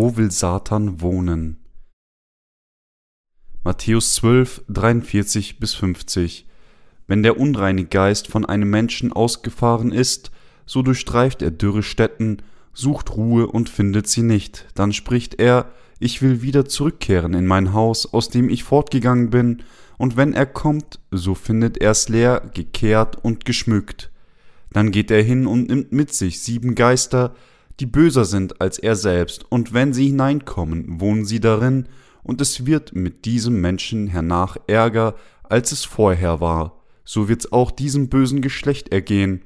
Wo will Satan wohnen? Matthäus 12, 43 bis 50 Wenn der unreine Geist von einem Menschen ausgefahren ist, so durchstreift er dürre Stätten, sucht Ruhe und findet sie nicht. Dann spricht er, ich will wieder zurückkehren in mein Haus, aus dem ich fortgegangen bin, und wenn er kommt, so findet er's leer, gekehrt und geschmückt. Dann geht er hin und nimmt mit sich sieben Geister, die böser sind als er selbst, und wenn sie hineinkommen, wohnen sie darin, und es wird mit diesem Menschen hernach ärger, als es vorher war. So wird's auch diesem bösen Geschlecht ergehen.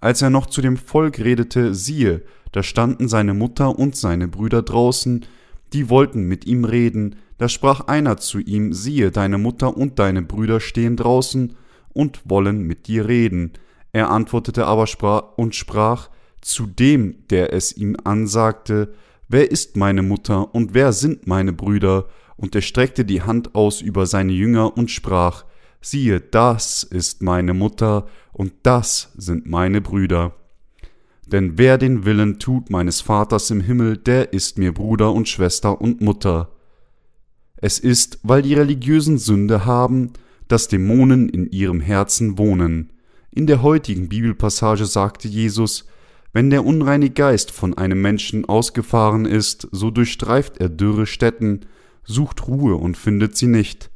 Als er noch zu dem Volk redete, siehe, da standen seine Mutter und seine Brüder draußen, die wollten mit ihm reden, da sprach einer zu ihm, siehe, deine Mutter und deine Brüder stehen draußen und wollen mit dir reden. Er antwortete aber sprach und sprach, zu dem, der es ihm ansagte, Wer ist meine Mutter und wer sind meine Brüder? Und er streckte die Hand aus über seine Jünger und sprach, Siehe, das ist meine Mutter und das sind meine Brüder. Denn wer den Willen tut meines Vaters im Himmel, der ist mir Bruder und Schwester und Mutter. Es ist, weil die religiösen Sünde haben, dass Dämonen in ihrem Herzen wohnen. In der heutigen Bibelpassage sagte Jesus, wenn der unreine Geist von einem Menschen ausgefahren ist, so durchstreift er dürre Stätten, sucht Ruhe und findet sie nicht.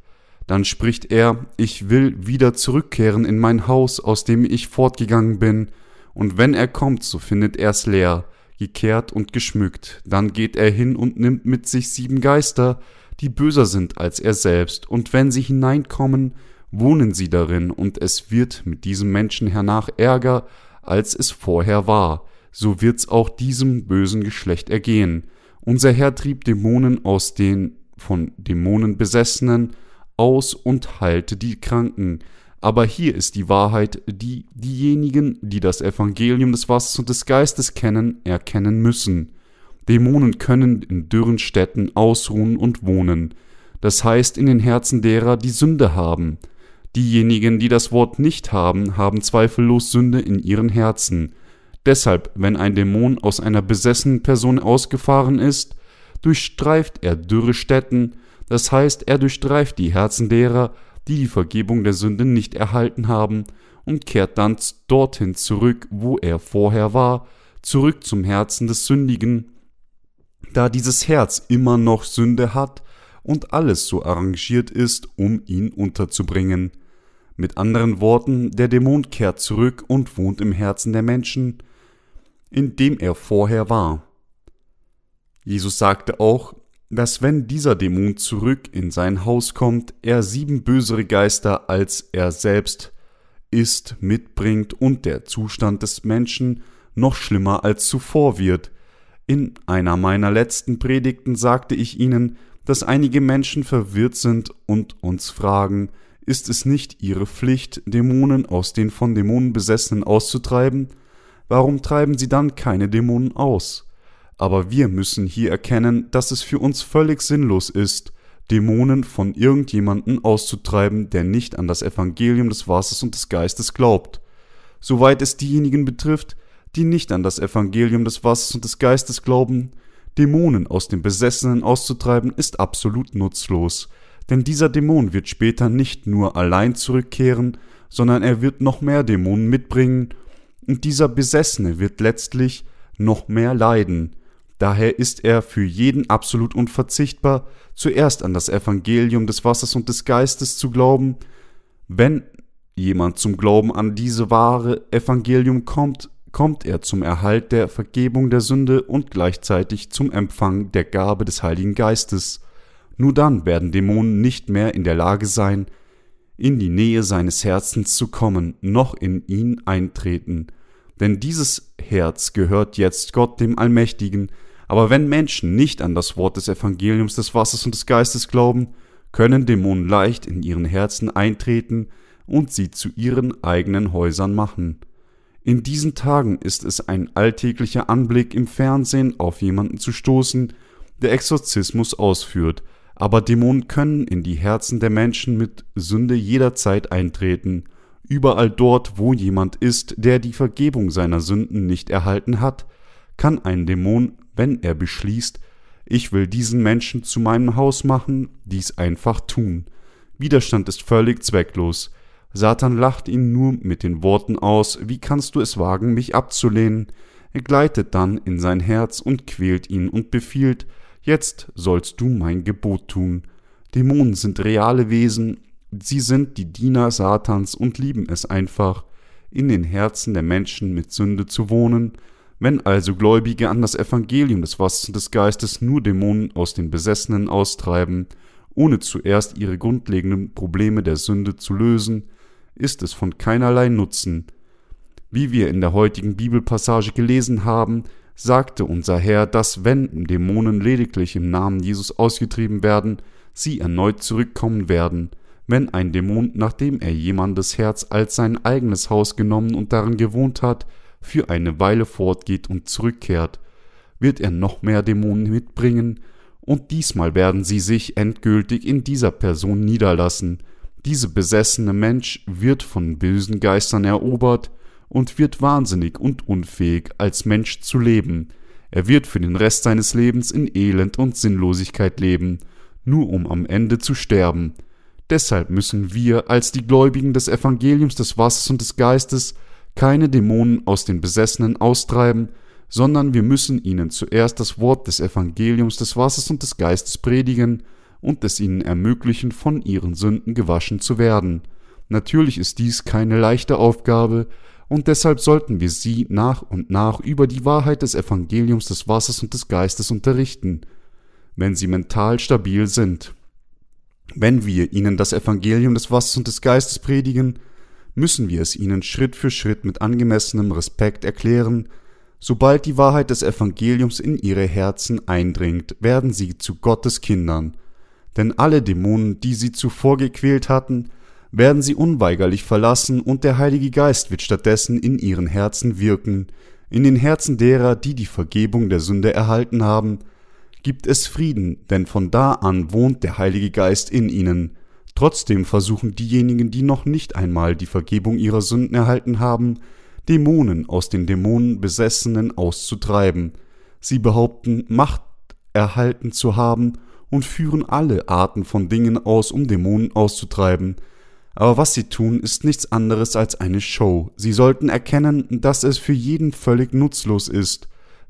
Dann spricht er, ich will wieder zurückkehren in mein Haus, aus dem ich fortgegangen bin, und wenn er kommt, so findet er's leer, gekehrt und geschmückt. Dann geht er hin und nimmt mit sich sieben Geister, die böser sind als er selbst, und wenn sie hineinkommen, wohnen sie darin, und es wird mit diesem Menschen hernach Ärger, als es vorher war so wird's auch diesem bösen Geschlecht ergehen. Unser Herr trieb Dämonen aus den von Dämonen Besessenen aus und heilte die Kranken. Aber hier ist die Wahrheit, die diejenigen, die das Evangelium des Wassers und des Geistes kennen, erkennen müssen. Dämonen können in dürren Städten ausruhen und wohnen, das heißt in den Herzen derer, die Sünde haben. Diejenigen, die das Wort nicht haben, haben zweifellos Sünde in ihren Herzen. Deshalb, wenn ein Dämon aus einer besessenen Person ausgefahren ist, durchstreift er dürre Stätten, das heißt, er durchstreift die Herzen derer, die die Vergebung der Sünde nicht erhalten haben, und kehrt dann dorthin zurück, wo er vorher war, zurück zum Herzen des Sündigen, da dieses Herz immer noch Sünde hat und alles so arrangiert ist, um ihn unterzubringen. Mit anderen Worten, der Dämon kehrt zurück und wohnt im Herzen der Menschen, in dem er vorher war. Jesus sagte auch, dass wenn dieser Dämon zurück in sein Haus kommt, er sieben bösere Geister als er selbst ist, mitbringt und der Zustand des Menschen noch schlimmer als zuvor wird. In einer meiner letzten Predigten sagte ich Ihnen, dass einige Menschen verwirrt sind und uns fragen, ist es nicht ihre Pflicht, Dämonen aus den von Dämonen Besessenen auszutreiben? warum treiben sie dann keine Dämonen aus? Aber wir müssen hier erkennen, dass es für uns völlig sinnlos ist, Dämonen von irgendjemanden auszutreiben, der nicht an das Evangelium des Wassers und des Geistes glaubt. Soweit es diejenigen betrifft, die nicht an das Evangelium des Wassers und des Geistes glauben, Dämonen aus dem Besessenen auszutreiben, ist absolut nutzlos, denn dieser Dämon wird später nicht nur allein zurückkehren, sondern er wird noch mehr Dämonen mitbringen und dieser Besessene wird letztlich noch mehr leiden. Daher ist er für jeden absolut unverzichtbar, zuerst an das Evangelium des Wassers und des Geistes zu glauben. Wenn jemand zum Glauben an diese wahre Evangelium kommt, kommt er zum Erhalt der Vergebung der Sünde und gleichzeitig zum Empfang der Gabe des Heiligen Geistes. Nur dann werden Dämonen nicht mehr in der Lage sein, in die Nähe seines Herzens zu kommen, noch in ihn eintreten denn dieses Herz gehört jetzt Gott dem Allmächtigen, aber wenn Menschen nicht an das Wort des Evangeliums des Wassers und des Geistes glauben, können Dämonen leicht in ihren Herzen eintreten und sie zu ihren eigenen Häusern machen. In diesen Tagen ist es ein alltäglicher Anblick im Fernsehen auf jemanden zu stoßen, der Exorzismus ausführt, aber Dämonen können in die Herzen der Menschen mit Sünde jederzeit eintreten Überall dort, wo jemand ist, der die Vergebung seiner Sünden nicht erhalten hat, kann ein Dämon, wenn er beschließt, ich will diesen Menschen zu meinem Haus machen, dies einfach tun. Widerstand ist völlig zwecklos. Satan lacht ihn nur mit den Worten aus, wie kannst du es wagen, mich abzulehnen? Er gleitet dann in sein Herz und quält ihn und befiehlt, jetzt sollst du mein Gebot tun. Dämonen sind reale Wesen, sie sind die Diener Satans und lieben es einfach, in den Herzen der Menschen mit Sünde zu wohnen. Wenn also Gläubige an das Evangelium des Wassers des Geistes nur Dämonen aus den Besessenen austreiben, ohne zuerst ihre grundlegenden Probleme der Sünde zu lösen, ist es von keinerlei Nutzen. Wie wir in der heutigen Bibelpassage gelesen haben, sagte unser Herr, dass wenn Dämonen lediglich im Namen Jesus ausgetrieben werden, sie erneut zurückkommen werden. Wenn ein Dämon, nachdem er jemandes Herz als sein eigenes Haus genommen und darin gewohnt hat, für eine Weile fortgeht und zurückkehrt, wird er noch mehr Dämonen mitbringen, und diesmal werden sie sich endgültig in dieser Person niederlassen, dieser besessene Mensch wird von bösen Geistern erobert und wird wahnsinnig und unfähig, als Mensch zu leben. Er wird für den Rest seines Lebens in Elend und Sinnlosigkeit leben, nur um am Ende zu sterben. Deshalb müssen wir als die Gläubigen des Evangeliums des Wassers und des Geistes keine Dämonen aus den Besessenen austreiben, sondern wir müssen ihnen zuerst das Wort des Evangeliums des Wassers und des Geistes predigen, und es ihnen ermöglichen, von ihren Sünden gewaschen zu werden. Natürlich ist dies keine leichte Aufgabe, und deshalb sollten wir sie nach und nach über die Wahrheit des Evangeliums des Wassers und des Geistes unterrichten, wenn sie mental stabil sind. Wenn wir ihnen das Evangelium des Wassers und des Geistes predigen, müssen wir es ihnen Schritt für Schritt mit angemessenem Respekt erklären, sobald die Wahrheit des Evangeliums in ihre Herzen eindringt, werden sie zu Gottes Kindern, denn alle Dämonen, die sie zuvor gequält hatten, werden sie unweigerlich verlassen und der Heilige Geist wird stattdessen in ihren Herzen wirken, in den Herzen derer, die die Vergebung der Sünde erhalten haben, gibt es Frieden, denn von da an wohnt der Heilige Geist in ihnen. Trotzdem versuchen diejenigen, die noch nicht einmal die Vergebung ihrer Sünden erhalten haben, Dämonen aus den Dämonenbesessenen auszutreiben. Sie behaupten, Macht erhalten zu haben und führen alle Arten von Dingen aus, um Dämonen auszutreiben. Aber was sie tun, ist nichts anderes als eine Show. Sie sollten erkennen, dass es für jeden völlig nutzlos ist,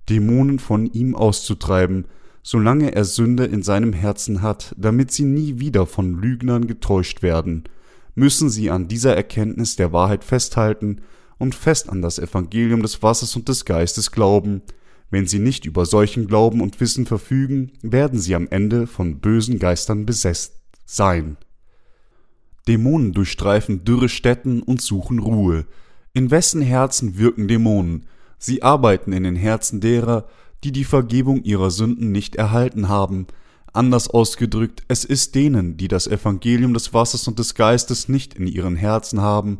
Dämonen von ihm auszutreiben, solange er Sünde in seinem Herzen hat, damit sie nie wieder von Lügnern getäuscht werden, müssen sie an dieser Erkenntnis der Wahrheit festhalten und fest an das Evangelium des Wassers und des Geistes glauben, wenn sie nicht über solchen Glauben und Wissen verfügen, werden sie am Ende von bösen Geistern besessen sein. Dämonen durchstreifen dürre Städten und suchen Ruhe. In wessen Herzen wirken Dämonen? Sie arbeiten in den Herzen derer, die die Vergebung ihrer Sünden nicht erhalten haben. Anders ausgedrückt, es ist denen, die das Evangelium des Wassers und des Geistes nicht in ihren Herzen haben,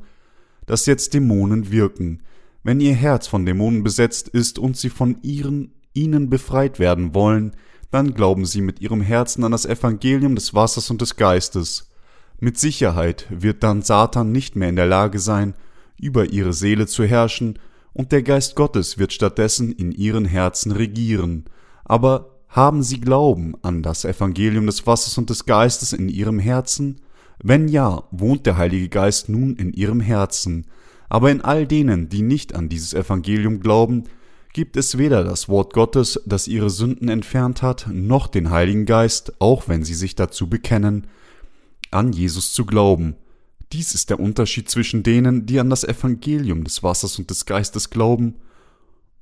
dass jetzt Dämonen wirken. Wenn ihr Herz von Dämonen besetzt ist und sie von ihren, ihnen befreit werden wollen, dann glauben sie mit ihrem Herzen an das Evangelium des Wassers und des Geistes. Mit Sicherheit wird dann Satan nicht mehr in der Lage sein, über ihre Seele zu herrschen, und der Geist Gottes wird stattdessen in ihren Herzen regieren. Aber haben sie Glauben an das Evangelium des Wassers und des Geistes in ihrem Herzen? Wenn ja, wohnt der Heilige Geist nun in ihrem Herzen, aber in all denen, die nicht an dieses Evangelium glauben, gibt es weder das Wort Gottes, das ihre Sünden entfernt hat, noch den Heiligen Geist, auch wenn sie sich dazu bekennen, an Jesus zu glauben. Dies ist der Unterschied zwischen denen, die an das Evangelium des Wassers und des Geistes glauben,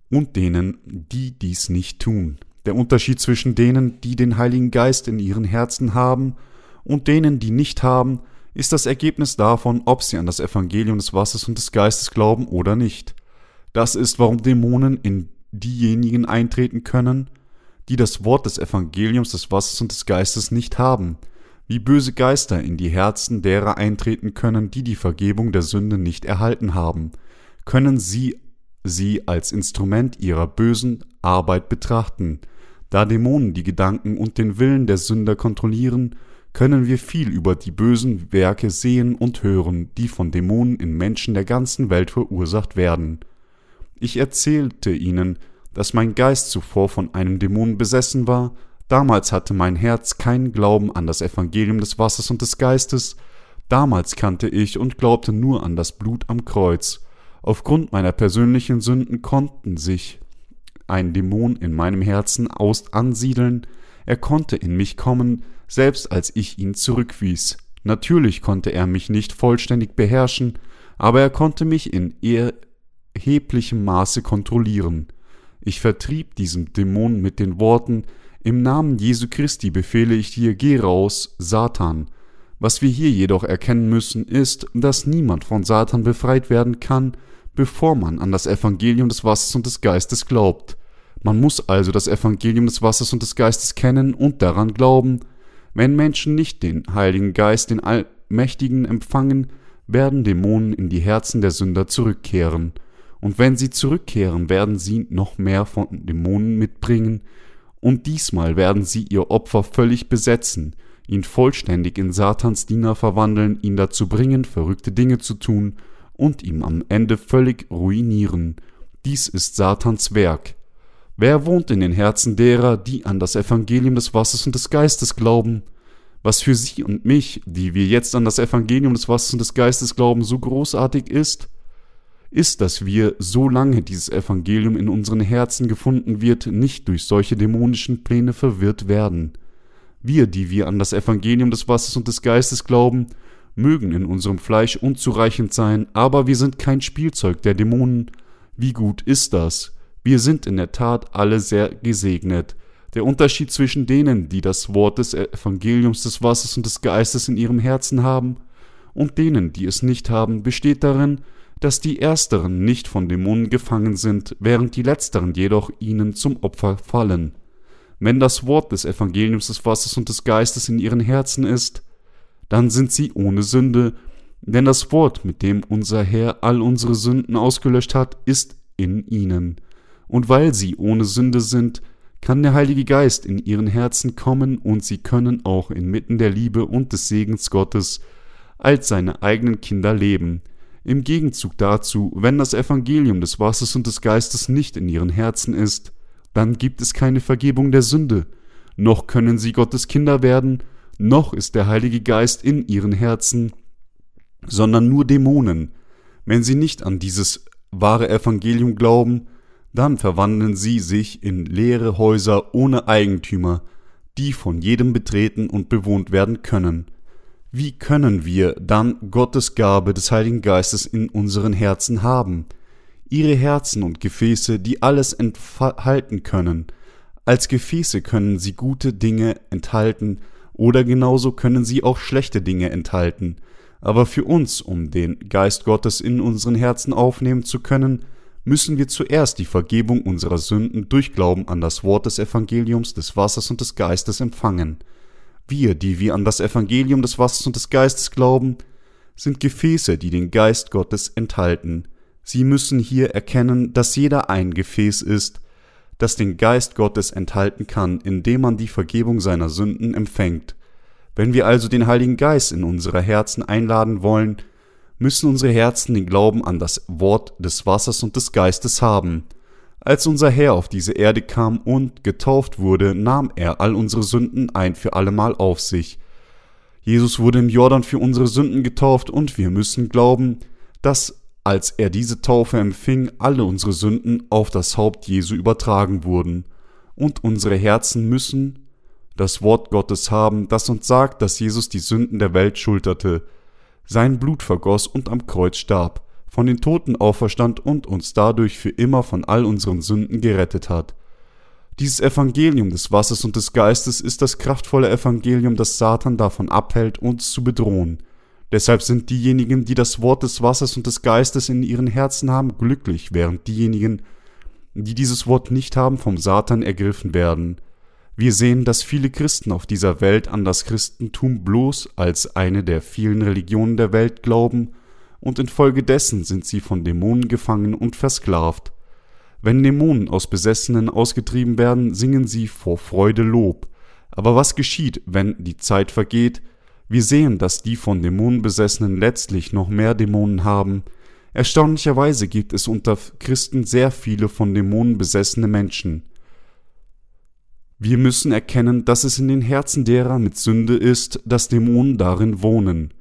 und denen, die dies nicht tun. Der Unterschied zwischen denen, die den Heiligen Geist in ihren Herzen haben, und denen, die nicht haben, ist das Ergebnis davon, ob sie an das Evangelium des Wassers und des Geistes glauben oder nicht. Das ist, warum Dämonen in diejenigen eintreten können, die das Wort des Evangeliums des Wassers und des Geistes nicht haben, wie böse Geister in die Herzen derer eintreten können, die die Vergebung der Sünde nicht erhalten haben, können sie sie als Instrument ihrer bösen Arbeit betrachten. Da Dämonen die Gedanken und den Willen der Sünder kontrollieren, können wir viel über die bösen Werke sehen und hören, die von Dämonen in Menschen der ganzen Welt verursacht werden. Ich erzählte ihnen, dass mein Geist zuvor von einem Dämon besessen war, Damals hatte mein Herz keinen Glauben an das Evangelium des Wassers und des Geistes, damals kannte ich und glaubte nur an das Blut am Kreuz. Aufgrund meiner persönlichen Sünden konnten sich ein Dämon in meinem Herzen aus ansiedeln, er konnte in mich kommen, selbst als ich ihn zurückwies. Natürlich konnte er mich nicht vollständig beherrschen, aber er konnte mich in erheblichem Maße kontrollieren. Ich vertrieb diesen Dämon mit den Worten Im Namen Jesu Christi befehle ich dir, geh raus, Satan. Was wir hier jedoch erkennen müssen, ist, dass niemand von Satan befreit werden kann, bevor man an das Evangelium des Wassers und des Geistes glaubt. Man muss also das Evangelium des Wassers und des Geistes kennen und daran glauben. Wenn Menschen nicht den Heiligen Geist, den Allmächtigen empfangen, werden Dämonen in die Herzen der Sünder zurückkehren. Und wenn sie zurückkehren, werden sie noch mehr von Dämonen mitbringen, und diesmal werden sie ihr Opfer völlig besetzen, ihn vollständig in Satans Diener verwandeln, ihn dazu bringen, verrückte Dinge zu tun und ihm am Ende völlig ruinieren. Dies ist Satans Werk. Wer wohnt in den Herzen derer, die an das Evangelium des Wassers und des Geistes glauben? Was für sie und mich, die wir jetzt an das Evangelium des Wassers und des Geistes glauben, so großartig ist, ist, dass wir, solange dieses Evangelium in unseren Herzen gefunden wird, nicht durch solche dämonischen Pläne verwirrt werden. Wir, die wir an das Evangelium des Wassers und des Geistes glauben, mögen in unserem Fleisch unzureichend sein, aber wir sind kein Spielzeug der Dämonen. Wie gut ist das? Wir sind in der Tat alle sehr gesegnet. Der Unterschied zwischen denen, die das Wort des Evangeliums des Wassers und des Geistes in ihrem Herzen haben, und denen, die es nicht haben, besteht darin, dass die ersteren nicht von Dämonen gefangen sind, während die letzteren jedoch ihnen zum Opfer fallen. Wenn das Wort des Evangeliums des Wassers und des Geistes in ihren Herzen ist, dann sind sie ohne Sünde, denn das Wort, mit dem unser Herr all unsere Sünden ausgelöscht hat, ist in ihnen. Und weil sie ohne Sünde sind, kann der Heilige Geist in ihren Herzen kommen und sie können auch inmitten der Liebe und des Segens Gottes als seine eigenen Kinder leben, im Gegenzug dazu, wenn das Evangelium des Wassers und des Geistes nicht in ihren Herzen ist, dann gibt es keine Vergebung der Sünde, noch können sie Gottes Kinder werden, noch ist der Heilige Geist in ihren Herzen, sondern nur Dämonen. Wenn sie nicht an dieses wahre Evangelium glauben, dann verwandeln sie sich in leere Häuser ohne Eigentümer, die von jedem betreten und bewohnt werden können. Wie können wir dann Gottes Gabe des Heiligen Geistes in unseren Herzen haben? Ihre Herzen und Gefäße, die alles enthalten können. Als Gefäße können sie gute Dinge enthalten, oder genauso können sie auch schlechte Dinge enthalten. Aber für uns, um den Geist Gottes in unseren Herzen aufnehmen zu können, müssen wir zuerst die Vergebung unserer Sünden durch Glauben an das Wort des Evangeliums des Wassers und des Geistes empfangen. Wir, die wir an das Evangelium des Wassers und des Geistes glauben, sind Gefäße, die den Geist Gottes enthalten. Sie müssen hier erkennen, dass jeder ein Gefäß ist, das den Geist Gottes enthalten kann, indem man die Vergebung seiner Sünden empfängt. Wenn wir also den Heiligen Geist in unsere Herzen einladen wollen, müssen unsere Herzen den Glauben an das Wort des Wassers und des Geistes haben. Als unser Herr auf diese Erde kam und getauft wurde, nahm er all unsere Sünden ein für allemal auf sich. Jesus wurde im Jordan für unsere Sünden getauft und wir müssen glauben, dass als er diese Taufe empfing, alle unsere Sünden auf das Haupt Jesu übertragen wurden. Und unsere Herzen müssen das Wort Gottes haben, das uns sagt, dass Jesus die Sünden der Welt schulterte, sein Blut vergoss und am Kreuz starb von den Toten auferstand und uns dadurch für immer von all unseren Sünden gerettet hat. Dieses Evangelium des Wassers und des Geistes ist das kraftvolle Evangelium, das Satan davon abhält, uns zu bedrohen. Deshalb sind diejenigen, die das Wort des Wassers und des Geistes in ihren Herzen haben, glücklich, während diejenigen, die dieses Wort nicht haben, vom Satan ergriffen werden. Wir sehen, dass viele Christen auf dieser Welt an das Christentum bloß als eine der vielen Religionen der Welt glauben und infolgedessen sind sie von Dämonen gefangen und versklavt. Wenn Dämonen aus Besessenen ausgetrieben werden, singen sie vor Freude Lob. Aber was geschieht, wenn die Zeit vergeht? Wir sehen, dass die von Dämonen Besessenen letztlich noch mehr Dämonen haben. Erstaunlicherweise gibt es unter Christen sehr viele von Dämonen besessene Menschen. Wir müssen erkennen, dass es in den Herzen derer mit Sünde ist, dass Dämonen darin wohnen.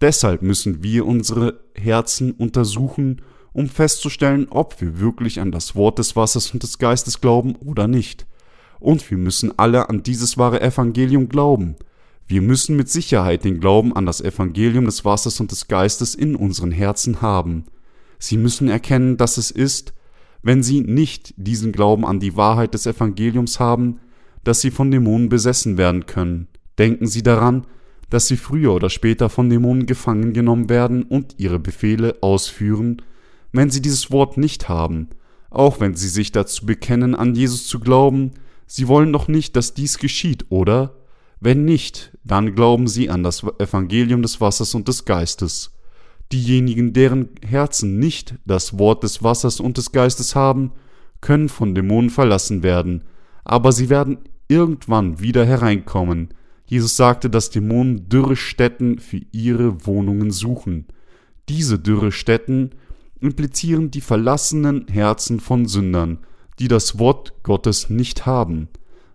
Deshalb müssen wir unsere Herzen untersuchen, um festzustellen, ob wir wirklich an das Wort des Wassers und des Geistes glauben oder nicht. Und wir müssen alle an dieses wahre Evangelium glauben. Wir müssen mit Sicherheit den Glauben an das Evangelium des Wassers und des Geistes in unseren Herzen haben. Sie müssen erkennen, dass es ist, wenn sie nicht diesen Glauben an die Wahrheit des Evangeliums haben, dass sie von Dämonen besessen werden können. Denken Sie daran, dass Sie früher oder später von Dämonen gefangen genommen werden und ihre Befehle ausführen, wenn Sie dieses Wort nicht haben, auch wenn Sie sich dazu bekennen, an Jesus zu glauben, Sie wollen doch nicht, dass dies geschieht, oder? Wenn nicht, dann glauben Sie an das Evangelium des Wassers und des Geistes. Diejenigen, deren Herzen nicht das Wort des Wassers und des Geistes haben, können von Dämonen verlassen werden, aber sie werden irgendwann wieder hereinkommen. Jesus sagte, dass Dämonen dürre Stätten für ihre Wohnungen suchen. Diese dürre Stätten implizieren die verlassenen Herzen von Sündern, die das Wort Gottes nicht haben.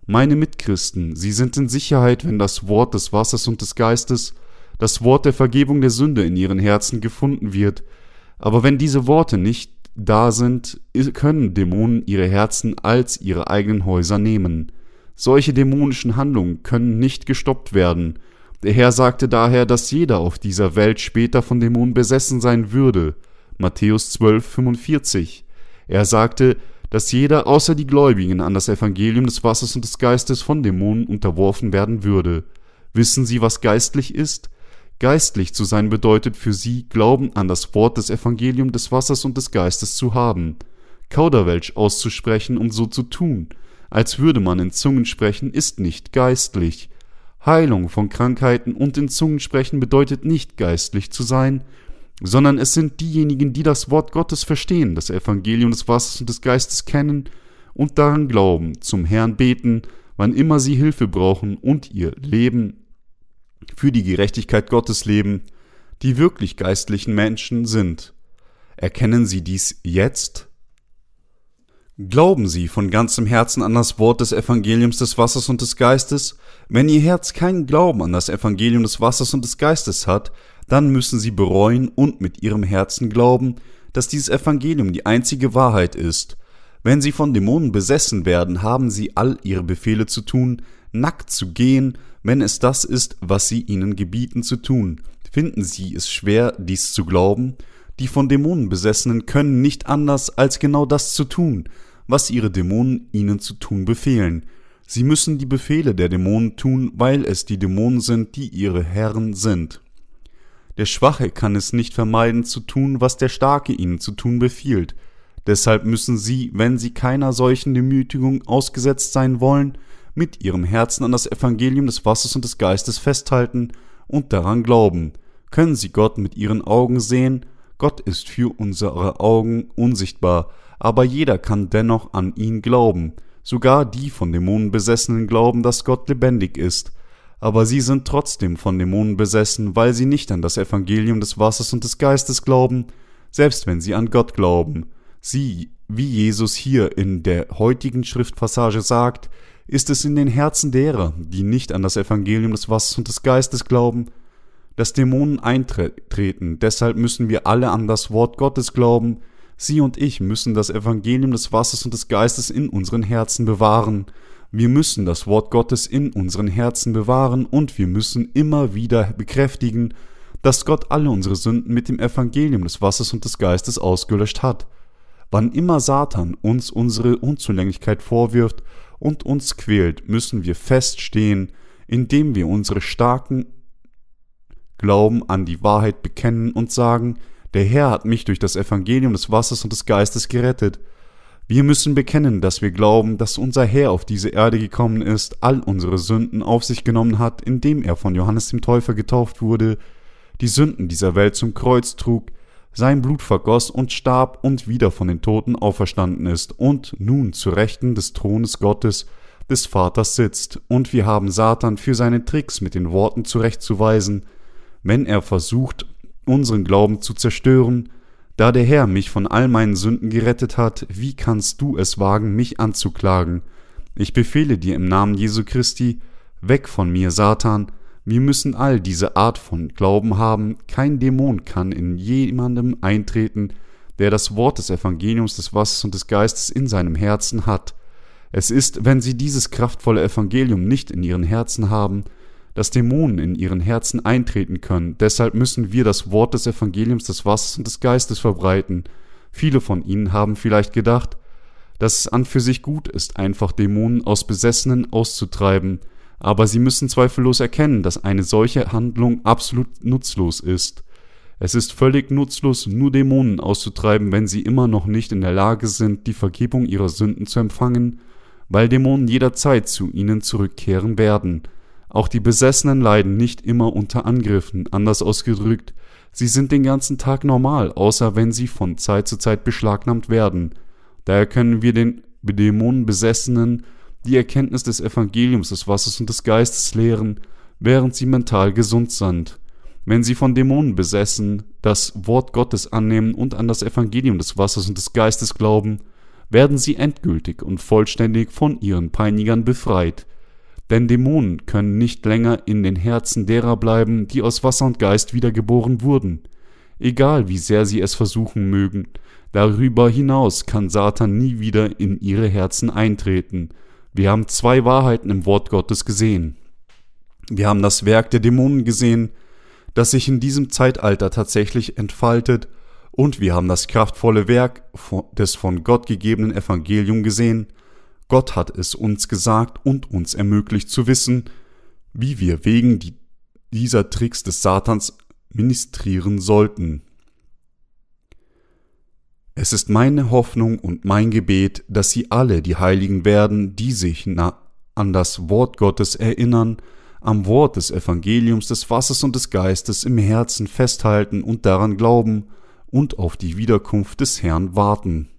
Meine Mitchristen, sie sind in Sicherheit, wenn das Wort des Wassers und des Geistes, das Wort der Vergebung der Sünde in ihren Herzen gefunden wird. Aber wenn diese Worte nicht da sind, können Dämonen ihre Herzen als ihre eigenen Häuser nehmen. Solche dämonischen Handlungen können nicht gestoppt werden. Der Herr sagte daher, dass jeder auf dieser Welt später von Dämonen besessen sein würde. Matthäus 12, 45. Er sagte, dass jeder außer die Gläubigen an das Evangelium des Wassers und des Geistes von Dämonen unterworfen werden würde. Wissen Sie, was geistlich ist? Geistlich zu sein bedeutet für sie, Glauben an das Wort des Evangelium des Wassers und des Geistes zu haben, Kauderwelsch auszusprechen und so zu tun, als würde man in Zungen sprechen, ist nicht geistlich. Heilung von Krankheiten und in Zungen sprechen bedeutet nicht geistlich zu sein, sondern es sind diejenigen, die das Wort Gottes verstehen, das Evangelium des Wassers und des Geistes kennen und daran glauben, zum Herrn beten, wann immer sie Hilfe brauchen und ihr Leben für die Gerechtigkeit Gottes leben, die wirklich geistlichen Menschen sind. Erkennen Sie dies jetzt? Glauben Sie von ganzem Herzen an das Wort des Evangeliums des Wassers und des Geistes? Wenn Ihr Herz keinen Glauben an das Evangelium des Wassers und des Geistes hat, dann müssen Sie bereuen und mit Ihrem Herzen glauben, dass dieses Evangelium die einzige Wahrheit ist. Wenn Sie von Dämonen besessen werden, haben Sie all Ihre Befehle zu tun, nackt zu gehen, wenn es das ist, was Sie ihnen gebieten zu tun. Finden Sie es schwer, dies zu glauben? Die von Dämonen Besessenen können nicht anders, als genau das zu tun, was ihre Dämonen ihnen zu tun befehlen. Sie müssen die Befehle der Dämonen tun, weil es die Dämonen sind, die ihre Herren sind. Der Schwache kann es nicht vermeiden zu tun, was der Starke ihnen zu tun befiehlt. Deshalb müssen sie, wenn sie keiner solchen Demütigung ausgesetzt sein wollen, mit ihrem Herzen an das Evangelium des Wassers und des Geistes festhalten und daran glauben. Können sie Gott mit ihren Augen sehen? Gott ist für unsere Augen unsichtbar, aber jeder kann dennoch an ihn glauben. Sogar die von Dämonen besessenen glauben, dass Gott lebendig ist. Aber sie sind trotzdem von Dämonen besessen, weil sie nicht an das Evangelium des Wassers und des Geistes glauben, selbst wenn sie an Gott glauben. Sie, wie Jesus hier in der heutigen Schriftpassage sagt, ist es in den Herzen derer, die nicht an das Evangelium des Wassers und des Geistes glauben, dass Dämonen eintreten. Deshalb müssen wir alle an das Wort Gottes glauben, Sie und ich müssen das Evangelium des Wassers und des Geistes in unseren Herzen bewahren. Wir müssen das Wort Gottes in unseren Herzen bewahren und wir müssen immer wieder bekräftigen, dass Gott alle unsere Sünden mit dem Evangelium des Wassers und des Geistes ausgelöscht hat. Wann immer Satan uns unsere Unzulänglichkeit vorwirft und uns quält, müssen wir feststehen, indem wir unsere starken Glauben an die Wahrheit bekennen und sagen, der Herr hat mich durch das Evangelium des Wassers und des Geistes gerettet. Wir müssen bekennen, dass wir glauben, dass unser Herr auf diese Erde gekommen ist, all unsere Sünden auf sich genommen hat, indem er von Johannes dem Täufer getauft wurde, die Sünden dieser Welt zum Kreuz trug, sein Blut vergoss und starb und wieder von den Toten auferstanden ist und nun zu Rechten des Thrones Gottes des Vaters sitzt, und wir haben Satan für seine Tricks mit den Worten zurechtzuweisen, wenn er versucht, unseren Glauben zu zerstören, da der Herr mich von all meinen Sünden gerettet hat, wie kannst du es wagen, mich anzuklagen? Ich befehle dir im Namen Jesu Christi, weg von mir, Satan, wir müssen all diese Art von Glauben haben, kein Dämon kann in jemandem eintreten, der das Wort des Evangeliums des Wassers und des Geistes in seinem Herzen hat. Es ist, wenn sie dieses kraftvolle Evangelium nicht in ihren Herzen haben, dass Dämonen in ihren Herzen eintreten können. Deshalb müssen wir das Wort des Evangeliums des Wassers und des Geistes verbreiten. Viele von ihnen haben vielleicht gedacht, dass es an für sich gut ist, einfach Dämonen aus Besessenen auszutreiben, aber sie müssen zweifellos erkennen, dass eine solche Handlung absolut nutzlos ist. Es ist völlig nutzlos, nur Dämonen auszutreiben, wenn sie immer noch nicht in der Lage sind, die Vergebung ihrer Sünden zu empfangen, weil Dämonen jederzeit zu ihnen zurückkehren werden. Auch die Besessenen leiden nicht immer unter Angriffen, anders ausgedrückt, sie sind den ganzen Tag normal, außer wenn sie von Zeit zu Zeit beschlagnahmt werden. Daher können wir den Dämonenbesessenen die Erkenntnis des Evangeliums des Wassers und des Geistes lehren, während sie mental gesund sind. Wenn sie von Dämonen besessen, das Wort Gottes annehmen und an das Evangelium des Wassers und des Geistes glauben, werden sie endgültig und vollständig von ihren Peinigern befreit. Denn Dämonen können nicht länger in den Herzen derer bleiben, die aus Wasser und Geist wiedergeboren wurden. Egal wie sehr sie es versuchen mögen, darüber hinaus kann Satan nie wieder in ihre Herzen eintreten, wir haben zwei Wahrheiten im Wort Gottes gesehen. Wir haben das Werk der Dämonen gesehen, das sich in diesem Zeitalter tatsächlich entfaltet, und wir haben das kraftvolle Werk des von Gott gegebenen Evangelium gesehen. Gott hat es uns gesagt und uns ermöglicht zu wissen, wie wir wegen dieser Tricks des Satans ministrieren sollten. Es ist meine Hoffnung und mein Gebet, dass sie alle die Heiligen werden, die sich an das Wort Gottes erinnern, am Wort des Evangeliums des Wassers und des Geistes im Herzen festhalten und daran glauben und auf die Wiederkunft des Herrn warten.